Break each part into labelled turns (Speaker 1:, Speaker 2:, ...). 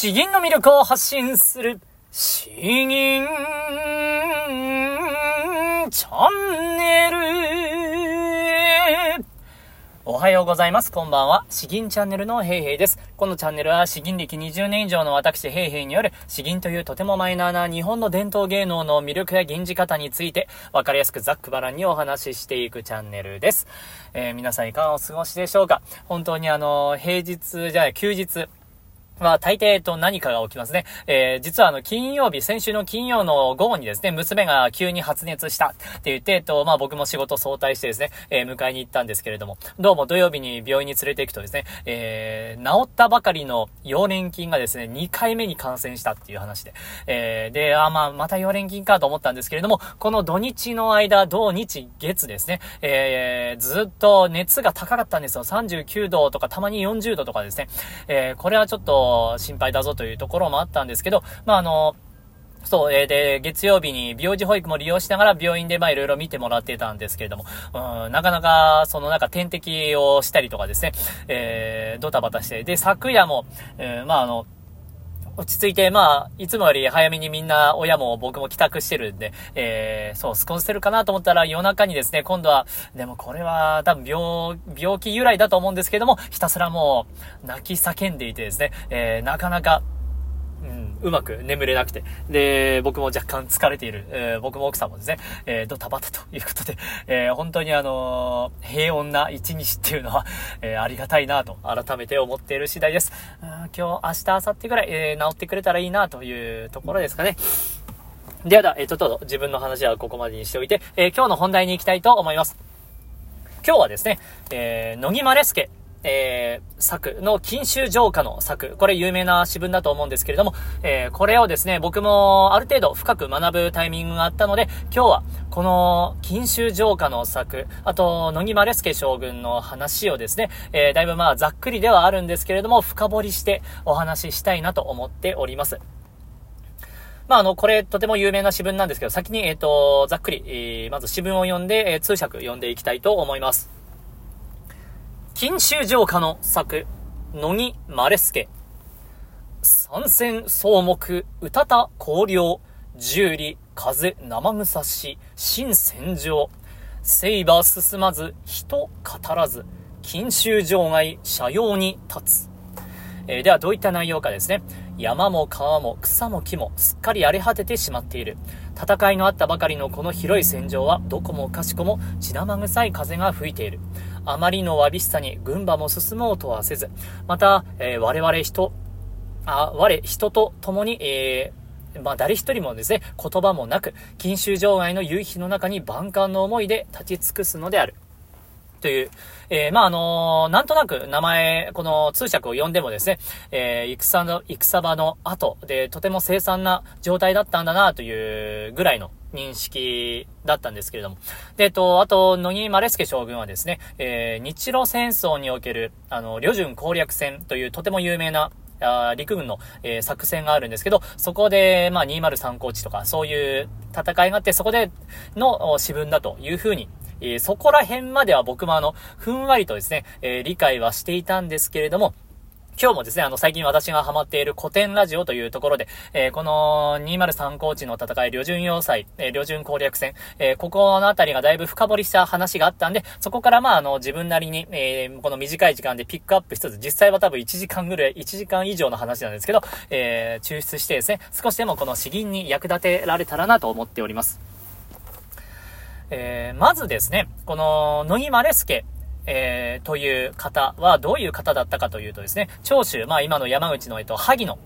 Speaker 1: 詩吟の魅力を発信する、詩吟チャンネル。おはようございます。こんばんは。詩吟チャンネルのヘイヘイです。このチャンネルは詩吟歴20年以上の私ヘイヘイによる詩吟というとてもマイナーな日本の伝統芸能の魅力や吟じ方についてわかりやすくざっくばらんにお話ししていくチャンネルです。えー、皆さんいかがお過ごしでしょうか？本当にあの、平日じゃない、休日、まあ、大抵と何かが起きますね。えー、実はあの、金曜日、先週の金曜の午後にですね、娘が急に発熱したって言って、えっと、まあ僕も仕事早退してですね、えー、迎えに行ったんですけれども、どうも土曜日に病院に連れて行くとですね、えー、治ったばかりの溶連菌がですね、2回目に感染したっていう話で、えー、で、あ、まあ、また溶連菌かと思ったんですけれども、この土日の間、土日月ですね、えー、ずっと熱が高かったんですよ。39度とか、たまに40度とかですね、えー、これはちょっと、心配だぞというところもあったんですけど、まあ、あの、そう、えー、で、月曜日に病児保育も利用しながら病院でまあいろいろ見てもらってたんですけれども、うん、なかなか、そのなんか点滴をしたりとかですね、えー、ドタバタして、で、昨夜も、えー、まああの、落ち着いて、まあ、いつもより早めにみんな、親も僕も帰宅してるんで、えー、そう、過ごせるかなと思ったら夜中にですね、今度は、でもこれは多分病、病気由来だと思うんですけども、ひたすらもう、泣き叫んでいてですね、えー、なかなか、うまく眠れなくて、で、僕も若干疲れている、えー、僕も奥さんもですね、えー、ドタバタということで、えー、本当にあのー、平穏な一日っていうのは、え、ありがたいなと改めて思っている次第です。今日、明日、明後日ぐらい、え、治ってくれたらいいなというところですかね。ではでは、えー、ちょっと自分の話はここまでにしておいて、え、今日の本題に行きたいと思います。今日はですね、えー、乃木マレスケえー、作の禁酒浄化の作。これ有名な詩文だと思うんですけれども、えー、これをですね、僕もある程度深く学ぶタイミングがあったので、今日はこの禁酒浄化の作、あと、野木丸助将軍の話をですね、えー、だいぶまあざっくりではあるんですけれども、深掘りしてお話ししたいなと思っております。まあ、あの、これ、とても有名な詩文なんですけど、先に、えっ、と、ざっくり、えー、まず詩文を読んで、え、通訳読んでいきたいと思います。金州城下の作、乃木マレスケ。参戦草木、歌た香料、十里、風、生草し、新戦場。セイバー進まず、人語らず、金州城外、車用に立つ。えー、では、どういった内容かですね。山も川も草も木もすっかり荒れ果ててしまっている。戦いのあったばかりのこの広い戦場はどこもかしこも血生臭い風が吹いている。あまりのわびしさに軍馬も進もうとはせず、また、えー、我々人、あ、我人と共に、えー、まあ、誰一人もですね、言葉もなく、禁酒場外の夕日の中に万感の思いで立ち尽くすのである。という、えー、まあ、あのー、なんとなく名前、この通訳を読んでもですね、えー、戦の、戦場の後でとても凄惨な状態だったんだなというぐらいの認識だったんですけれども。で、と、あと、野木マレスケ将軍はですね、えー、日露戦争における、あの、旅順攻略戦というとても有名な、あ陸軍の、えー、作戦があるんですけど、そこで、まあ、203高地とか、そういう戦いがあって、そこでの詩文だというふうにえー、そこら辺までは僕もあの、ふんわりとですね、えー、理解はしていたんですけれども、今日もですね、あの、最近私がハマっている古典ラジオというところで、えー、この203高地の戦い、旅順要塞、えー、旅順攻略戦、えー、ここのあたりがだいぶ深掘りした話があったんで、そこからまあ、あの、自分なりに、えー、この短い時間でピックアップしつつ、実際は多分1時間ぐらい、1時間以上の話なんですけど、えー、抽出してですね、少しでもこの詩吟に役立てられたらなと思っております。えー、まずですね、この、野木マレスケ、えー、という方はどういう方だったかというとですね、長州、まあ今の山口の、えっと、萩の、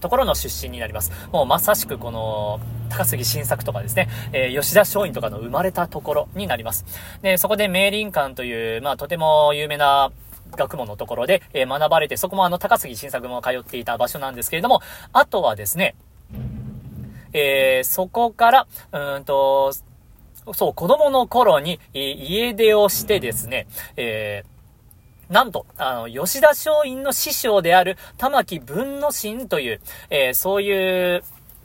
Speaker 1: ところの出身になります。もうまさしくこの、高杉晋作とかですね、えー、吉田松陰とかの生まれたところになります。で、そこで明林館という、まあとても有名な学問のところで、えー、学ばれて、そこもあの高杉晋作も通っていた場所なんですけれども、あとはですね、えー、そこから、うんと、そう、子供の頃に、家出をしてですね、えー、なんと、あの、吉田松陰の師匠である玉木文之進という、えー、そういう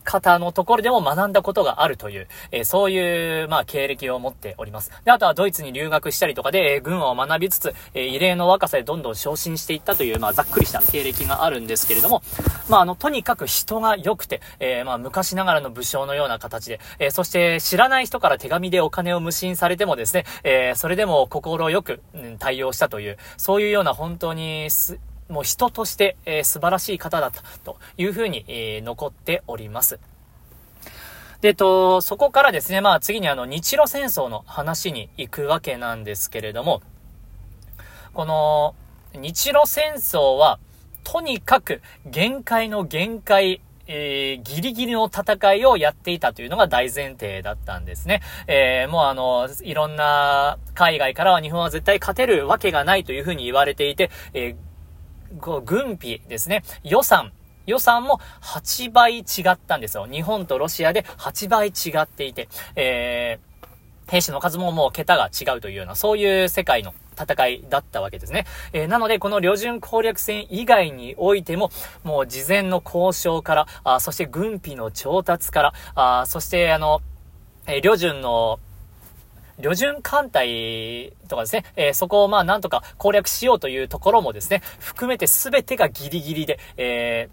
Speaker 1: 方のところでも学んだことがあるという、えー、そういう、まあ、経歴を持っております。で、あとはドイツに留学したりとかで、えー、軍を学びつつ、えー、異例の若さでどんどん昇進していったという、まあ、ざっくりした経歴があるんですけれども、まあ、あの、とにかく人が良くて、えー、まあ、昔ながらの武将のような形で、えー、そして知らない人から手紙でお金を無心されてもですね、えー、それでも心よく、うん、対応したという、そういうような本当にす、もう人として、えー、素晴らしい方だったというふうに、えー、残っております。で、と、そこからですね、まあ次にあの日露戦争の話に行くわけなんですけれども、この日露戦争は、とにかく限界の限界、えー、ギリギリの戦いをやっていたというのが大前提だったんですね。えー、もうあの、いろんな海外からは日本は絶対勝てるわけがないというふうに言われていて、えー、こう軍費ですね、予算、予算も8倍違ったんですよ。日本とロシアで8倍違っていて、えー、兵士の数ももう桁が違うというような、そういう世界の戦いだったわけですね。えー、なので、この旅順攻略戦以外においても、もう事前の交渉から、あそして軍費の調達から、あそしてあの、えー、旅順の旅順艦隊とかですね、えー、そこをまあなんとか攻略しようというところもですね、含めて全てがギリギリで、え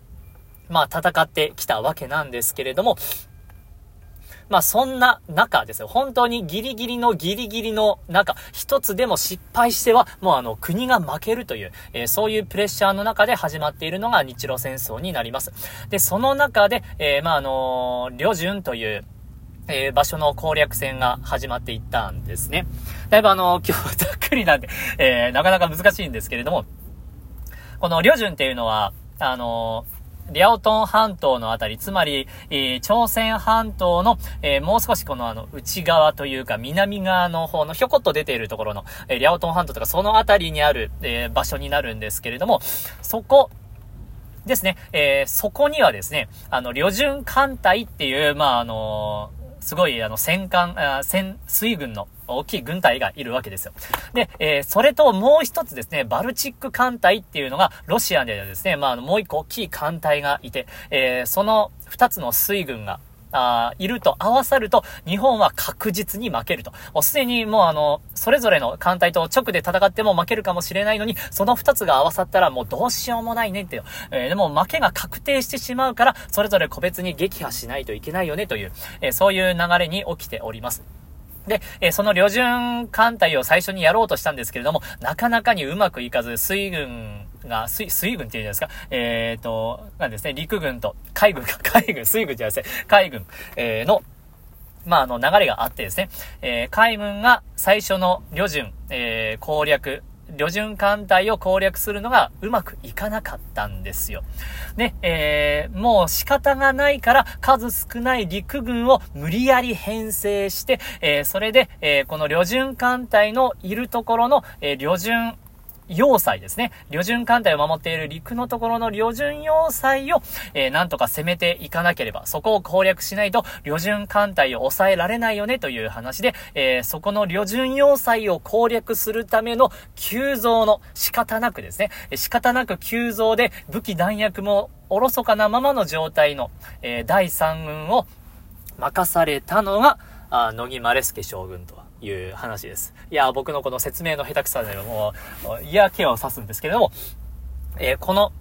Speaker 1: まあ戦ってきたわけなんですけれども、まあそんな中ですよ。本当にギリギリのギリギリの中、一つでも失敗しては、もうあの国が負けるという、えー、そういうプレッシャーの中で始まっているのが日露戦争になります。で、その中で、えー、まああのー、旅順という、えー、場所の攻略戦が始まっていったんですね。だいぶあの、今日ざっくりなんで、えー、なかなか難しいんですけれども、この旅順っていうのは、あのリャオトン半島のあたり、つまり、えー、朝鮮半島の、えー、もう少しこのあの、内側というか、南側の方のひょこっと出ているところの、えー、リャオトン半島とかそのあたりにある、え場所になるんですけれども、そこ、ですね、えそこにはですね、あの、旅順艦隊っていう、まあ、あのすごい、あの、戦艦、あ戦、水軍の大きい軍隊がいるわけですよ。で、えー、それともう一つですね、バルチック艦隊っていうのが、ロシアではですね、まあ、もう一個大きい艦隊がいて、えー、その二つの水軍が、あいると合わさると、日本は確実に負けると。もうすでにもうあの、それぞれの艦隊と直で戦っても負けるかもしれないのに、その2つが合わさったらもうどうしようもないねってよ。えー、でも負けが確定してしまうから、それぞれ個別に撃破しないといけないよねという、えー、そういう流れに起きております。で、えー、その旅順艦隊を最初にやろうとしたんですけれども、なかなかにうまくいかず、水軍が、水、水軍って言うじゃないですか。えっ、ー、と、なんですね、陸軍と海軍か、海軍、水軍じゃなくて、海軍、えー、の、まあ、あの、流れがあってですね、えー、海軍が最初の旅順、えー、攻略、旅順艦隊を攻略するのがうまくいかなかったんですよ。ね、えー、もう仕方がないから数少ない陸軍を無理やり編成して、えー、それで、えー、この旅順艦隊のいるところの、えー、旅順要塞ですね。旅順艦隊を守っている陸のところの旅順要塞を、えー、なんとか攻めていかなければ、そこを攻略しないと、旅順艦隊を抑えられないよねという話で、えー、そこの旅順要塞を攻略するための急増の仕方なくですね、仕方なく急増で武器弾薬もおろそかなままの状態の、えー、第3軍を任されたのが、あ乃木マレスケ将軍とはいう話です。いや、僕のこの説明の下手くさでもう、嫌気をさすんですけれども、えー、この、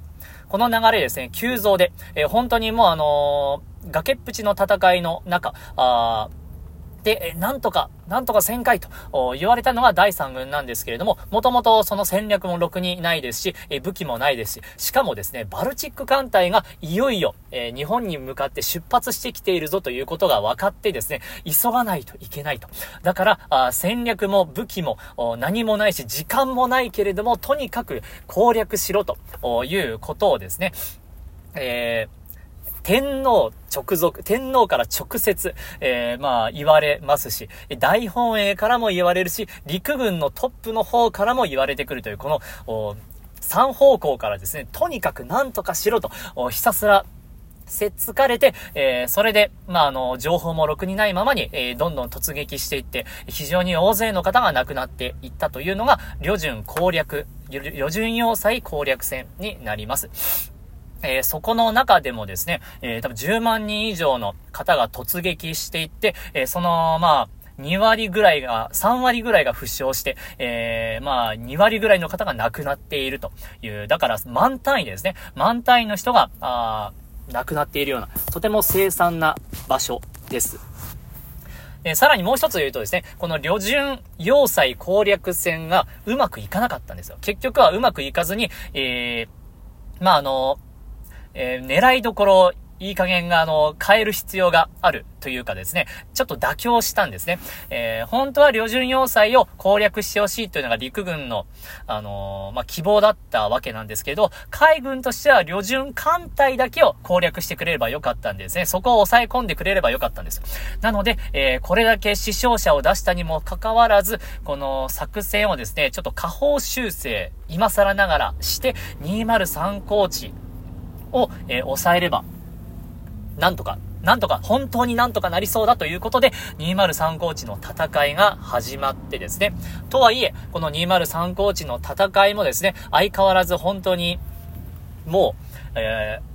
Speaker 1: この流れですね、急増で、えー、本当にもうあのー、崖っぷちの戦いの中、あで、なんとか、なんとか旋回と言われたのが第3軍なんですけれども、もともとその戦略もろくにないですし、え武器もないですし、しかもですね、バルチック艦隊がいよいよ、え、日本に向かって出発してきているぞということが分かってですね、急がないといけないと。だから、あ戦略も武器も何もないし、時間もないけれども、とにかく攻略しろということをですね、えー天皇直属、天皇から直接、えー、まあ、言われますし、大本営からも言われるし、陸軍のトップの方からも言われてくるという、この、三方向からですね、とにかく何とかしろと、ひたすらせっつかれて、えー、それで、まあ、あの、情報もろくにないままに、えー、どんどん突撃していって、非常に大勢の方が亡くなっていったというのが、旅順攻略、旅順要塞攻略戦になります。えー、そこの中でもですね、えー、多分10万人以上の方が突撃していって、えー、その、まあ、2割ぐらいが、3割ぐらいが負傷して、えー、まあ、2割ぐらいの方が亡くなっているという、だから満単位でですね、満単位の人が、あ亡くなっているような、とても凄惨な場所です。え、さらにもう一つ言うとですね、この旅順要塞攻略戦がうまくいかなかったんですよ。結局はうまくいかずに、えー、まあ、あの、えー、狙いどころいい加減が、あの、変える必要があるというかですね、ちょっと妥協したんですね。えー、本当は旅順要塞を攻略してほしいというのが陸軍の、あのー、まあ、希望だったわけなんですけど、海軍としては旅順艦隊だけを攻略してくれればよかったんですね。そこを抑え込んでくれればよかったんです。なので、えー、これだけ死傷者を出したにもかかわらず、この作戦をですね、ちょっと下方修正、今更ながらして、203高地を、えー、抑えれば、なんとか、なんとか、本当になんとかなりそうだということで、203コーチの戦いが始まってですね。とはいえ、この203コーチの戦いもですね、相変わらず本当に、もう、えー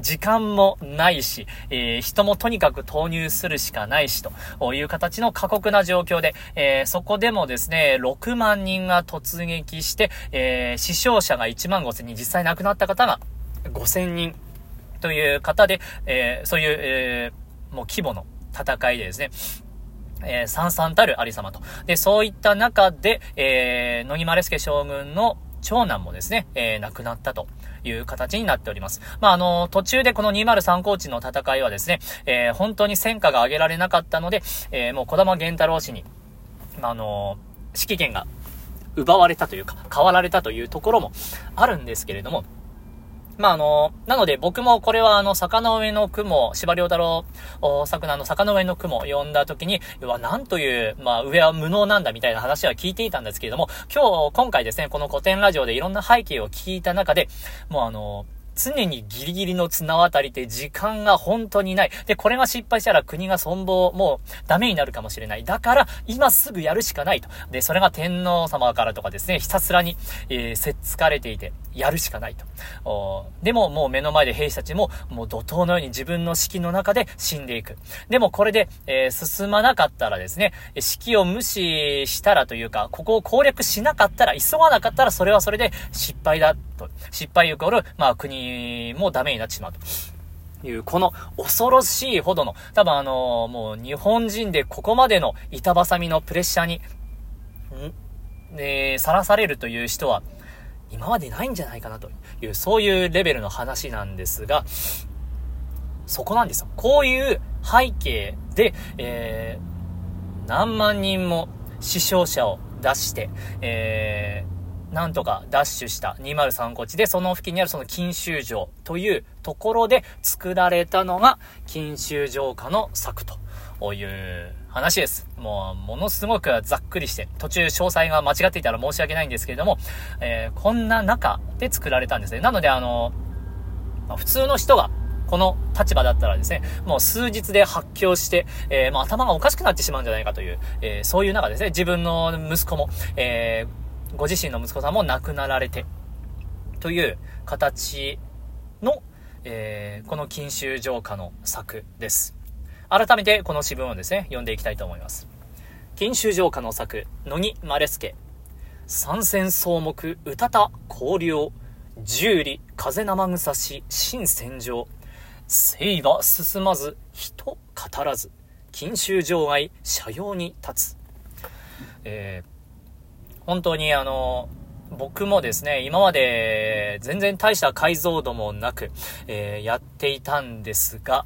Speaker 1: 時間もないし、えー、人もとにかく投入するしかないし、という形の過酷な状況で、えー、そこでもですね、6万人が突撃して、えー、死傷者が1万5千人、実際亡くなった方が5千人という方で、えー、そういう、えー、もう規模の戦いでですね、えー、三々たる有様と。で、そういった中で、えー、野木丸助将軍の長男もですね、えー、亡くなったという形になっております。まあ、あの、途中でこの203高地の戦いはですね、えー、本当に戦果が上げられなかったので、えー、もう児玉源太郎氏に、まあ、あの、指揮権が奪われたというか、変わられたというところもあるんですけれども、まあ、あの、なので僕もこれはあの、坂の上の雲、芝良太郎作のあの、坂の上の雲を読んだ時に、うわ、なんという、まあ、上は無能なんだみたいな話は聞いていたんですけれども、今日、今回ですね、この古典ラジオでいろんな背景を聞いた中で、もうあの、常にギリギリの綱渡りって時間が本当にない。で、これが失敗したら国が存亡、もうダメになるかもしれない。だから、今すぐやるしかないと。で、それが天皇様からとかですね、ひたすらに、えー、せっつかれていて、やるしかないと。でも、もう目の前で兵士たちも、もう怒涛のように自分の式の中で死んでいく。でも、これで、えー、進まなかったらですね、式を無視したらというか、ここを攻略しなかったら、急がなかったら、それはそれで失敗だと。失敗イコール、まあ、国もダメになってしまうと。いう、この恐ろしいほどの、多分あのー、もう日本人でここまでの板挟みのプレッシャーに、ん？えー、さらされるという人は、今までないんじゃないかなという、そういうレベルの話なんですが、そこなんですよ。こういう背景で、えー、何万人も死傷者を出して、えー、なんとかダッシュした203高地で、その付近にあるその錦州城というところで作られたのが、錦州城下の策という話です。もう、ものすごくざっくりして、途中詳細が間違っていたら申し訳ないんですけれども、えー、こんな中で作られたんですね。なので、あの、普通の人が、この立場だったらですね、もう数日で発狂して、えー、もう頭がおかしくなってしまうんじゃないかという、えー、そういう中ですね、自分の息子も、えー、ご自身の息子さんも亡くなられて、という形の、えー、この錦州城下の作です。改めてこの詩文をですね、読んでいきたいと思います。金州城下の作、乃木丸助。三戦草木、歌た香料。十里、風生草し、新戦場。聖は進まず、人語らず。金州城外、斜陽に立つ。えー、本当にあの、僕もですね、今まで全然大した解像度もなく、えー、やっていたんですが、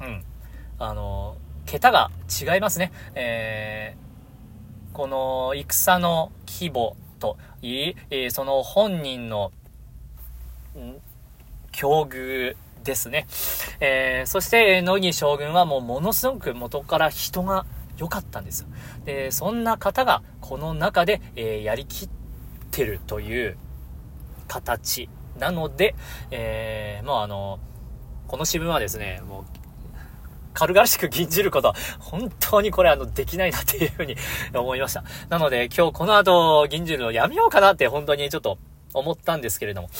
Speaker 1: うん。あの、桁が違いますね。えー、この戦の規模といい、えー、その本人の、境遇ですね。えー、そして、野木将軍はもうものすごく元から人が良かったんですよ。で、そんな方がこの中で、えー、やりきってるという形なので、えー、もうあの、この新聞はですね、もう軽々しく吟じること、本当にこれあの、できないなっていうふうに 思いました。なので、今日この後、吟じるのやめようかなって本当にちょっと思ったんですけれども。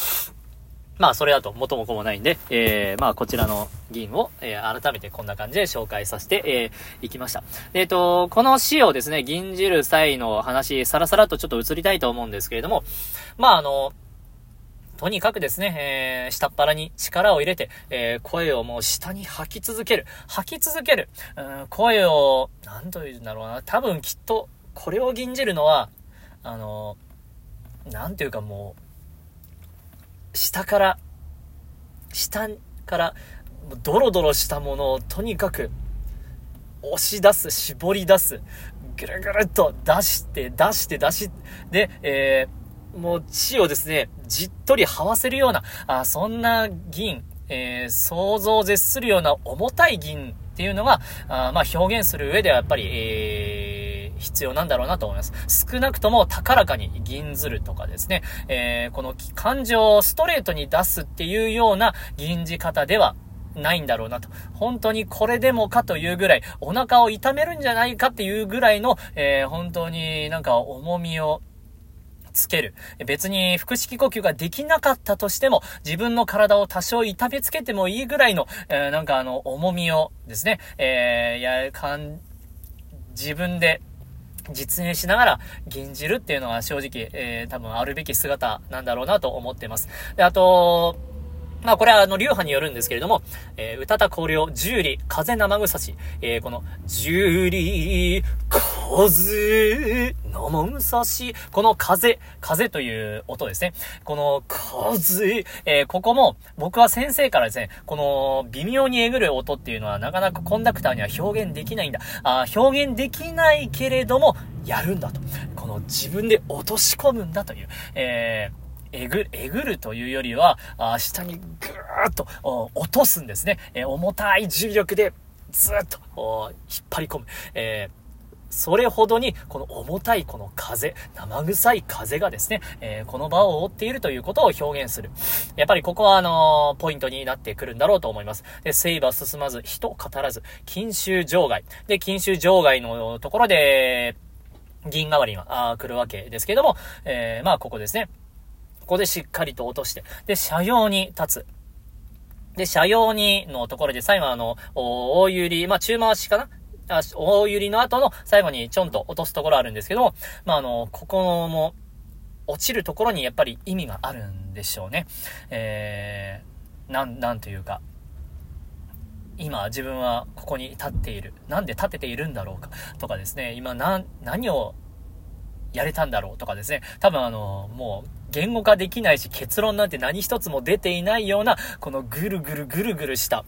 Speaker 1: まあ、それだと元も子もないんで、えー、まあ、こちらの銀を、えー、改めてこんな感じで紹介させて、えー、いきました。えっ、ー、と、この死をですね、銀じる際の話、さらさらとちょっと移りたいと思うんですけれども、まあ、あの、とにかくですね、えー、下っ腹に力を入れて、えー、声をもう下に吐き続ける。吐き続ける。うん、声を、なんというんだろうな。多分きっと、これを吟じるのは、あの、なんていうかもう、下から、下から、ドロドロしたものをとにかく押し出す、絞り出す、ぐるぐるっと出して、出して、出し、で、えー、もう血をですね、じっとり這わせるような、あそんな銀、えー、想像を絶するような重たい銀っていうのが、あまあ表現する上ではやっぱり、えー必要なんだろうなと思います。少なくとも高らかに銀ずるとかですね、えー、この感情をストレートに出すっていうような銀じ方ではないんだろうなと。本当にこれでもかというぐらい、お腹を痛めるんじゃないかっていうぐらいの、えー、本当になんか重みをつける。別に腹式呼吸ができなかったとしても、自分の体を多少痛めつけてもいいぐらいの、えー、なんかあの、重みをですね、えー、や、かん、自分で実演しながら吟じるっていうのは正直、えー、多分あるべき姿なんだろうなと思ってます。で、あと、まあこれはあの流派によるんですけれども、えー、歌た香料、十里、風生草し、えー、この、十里、風、生草し、この風、風という音ですね。この風、えー、ここも僕は先生からですね、この微妙にえぐる音っていうのはなかなかコンダクターには表現できないんだ。あ表現できないけれども、やるんだと。この自分で落とし込むんだという、えーえぐ、えぐるというよりは、あ下にぐーっと落とすんですね。え重たい重力でずっと引っ張り込む。えーそれほどに、この重たいこの風、生臭い風がですね、えー、この場を覆っているということを表現する。やっぱりここはあのー、ポイントになってくるんだろうと思います。で、セイバ進まず、人語らず、禁州場外。で、禁州場外のところで、銀代わりが来るわけですけれども、えー、まあここですね。こでしっかりと落として、で、車用に立つ。で、車用にのところで最後あの、大揺り、まあ中回しかな？あ大揺りの後の最後にちょんと落とすところあるんですけども、まああの、ここも、落ちるところにやっぱり意味があるんでしょうね。えー、なん、なんというか、今自分はここに立っている。なんで立てているんだろうか？とかですね、今、何をやれたんだろうとかですね。多分あの、もう言語化できないし結論なんて何一つも出ていないような、このぐるぐるぐるぐるした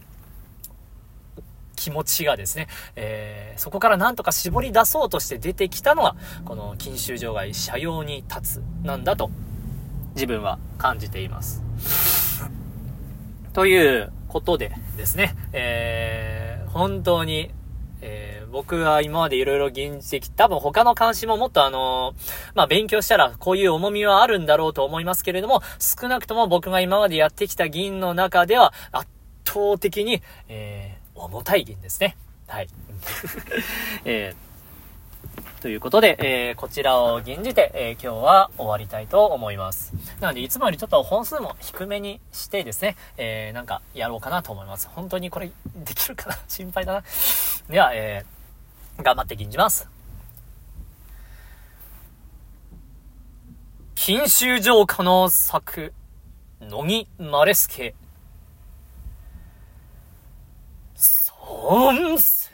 Speaker 1: 気持ちがですね、えー、そこからなんとか絞り出そうとして出てきたのは、この禁酒場外車用に立つなんだと自分は感じています。ということでですね、えー、本当にえー、僕は今までいろいろ現実的、多分他の監視ももっとあのー、まあ、勉強したらこういう重みはあるんだろうと思いますけれども、少なくとも僕が今までやってきた銀の中では圧倒的に、えー、重たい銀ですね。はい。えーということで、えー、こちらを吟じて、えー、今日は終わりたいと思います。なので、いつもよりちょっと本数も低めにしてですね、えー、なんかやろうかなと思います。本当にこれできるかな？心配だな。では、えー、頑張って吟じます。錦州城下の作、乃木マレスケ。孫数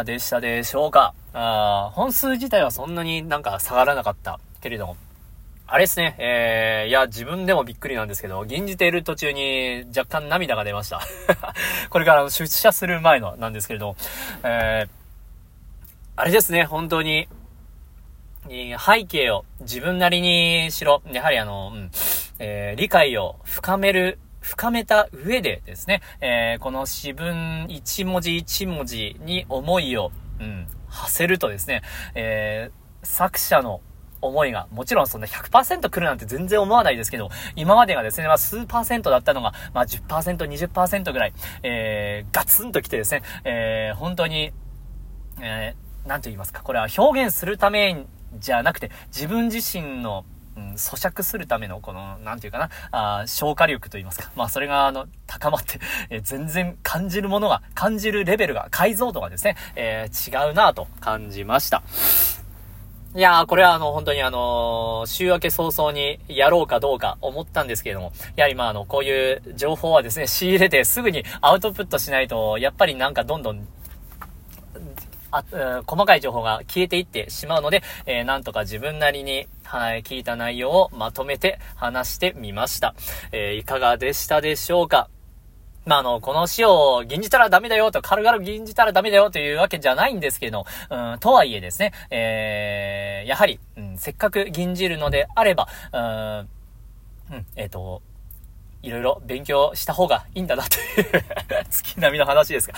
Speaker 1: かでしたでしょうか。あ本数自体はそんなになんか下がらなかったけれども、あれですね、えー、いや、自分でもびっくりなんですけど、吟じている途中に若干涙が出ました。これから出社する前のなんですけれども、えー、あれですね、本当に、背景を自分なりにしろ、やはりあの、うん、えー理解を深める、深めた上でですね、えーこの詩文一文字一文字に思いを、うん、馳せるとですね、えー作者の思いが、もちろんそんな100%来るなんて全然思わないですけど、今までがですね、まあ数パーセントだったのが、まあ10%、20%ぐらい、えー、ガツンと来てですね、えー、本当に、えー、なんと言いますか、これは表現するためじゃなくて、自分自身の、うん、咀嚼するための、この、なんていうかな、あ消化力と言いますか。まあ、それが、あの、高まって、えー全然感じるものが、感じるレベルが、解像度がですね、えー違うなと感じました。いやー、これはあの、本当にあの週明け早々にやろうかどうか思ったんですけれども、やはりまああの、こういう情報はですね、仕入れてすぐにアウトプットしないと、やっぱりなんかどんどんあ、うん細かい情報が消えていってしまうので、えーなんとか自分なりに、はい、聞いた内容をまとめて話してみました。えーいかがでしたでしょうか？まあ、あの、この詩を吟じたらダメだよと、軽々吟じたらダメだよというわけじゃないんですけど、うん、とはいえですね、えー、やはり、うん、せっかく吟じるのであれば、うん、うん、えっ、と、いろいろ勉強した方がいいんだなという月並みの話ですが、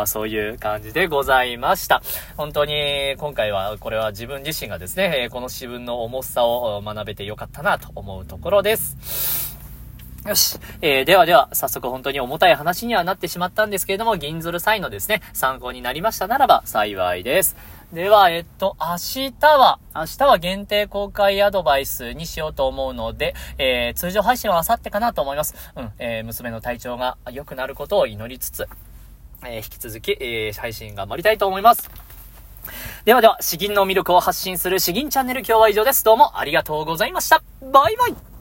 Speaker 1: あそういう感じでございました。本当に今回はこれは自分自身がですね、この詩文の重さを学べてよかったなと思うところです。よし。えー、ではでは、早速本当に重たい話にはなってしまったんですけれども、銀ずる際のですね、参考になりましたならば幸いです。では、えっと、明日は、明日は限定公開アドバイスにしようと思うので、えー、通常配信は明後日かなと思います。うん、えー、娘の体調が良くなることを祈りつつ、えー、引き続き、えー、配信頑張りたいと思います。ではでは、詩吟の魅力を発信する詩吟チャンネル今日は以上です。どうもありがとうございました。バイバイ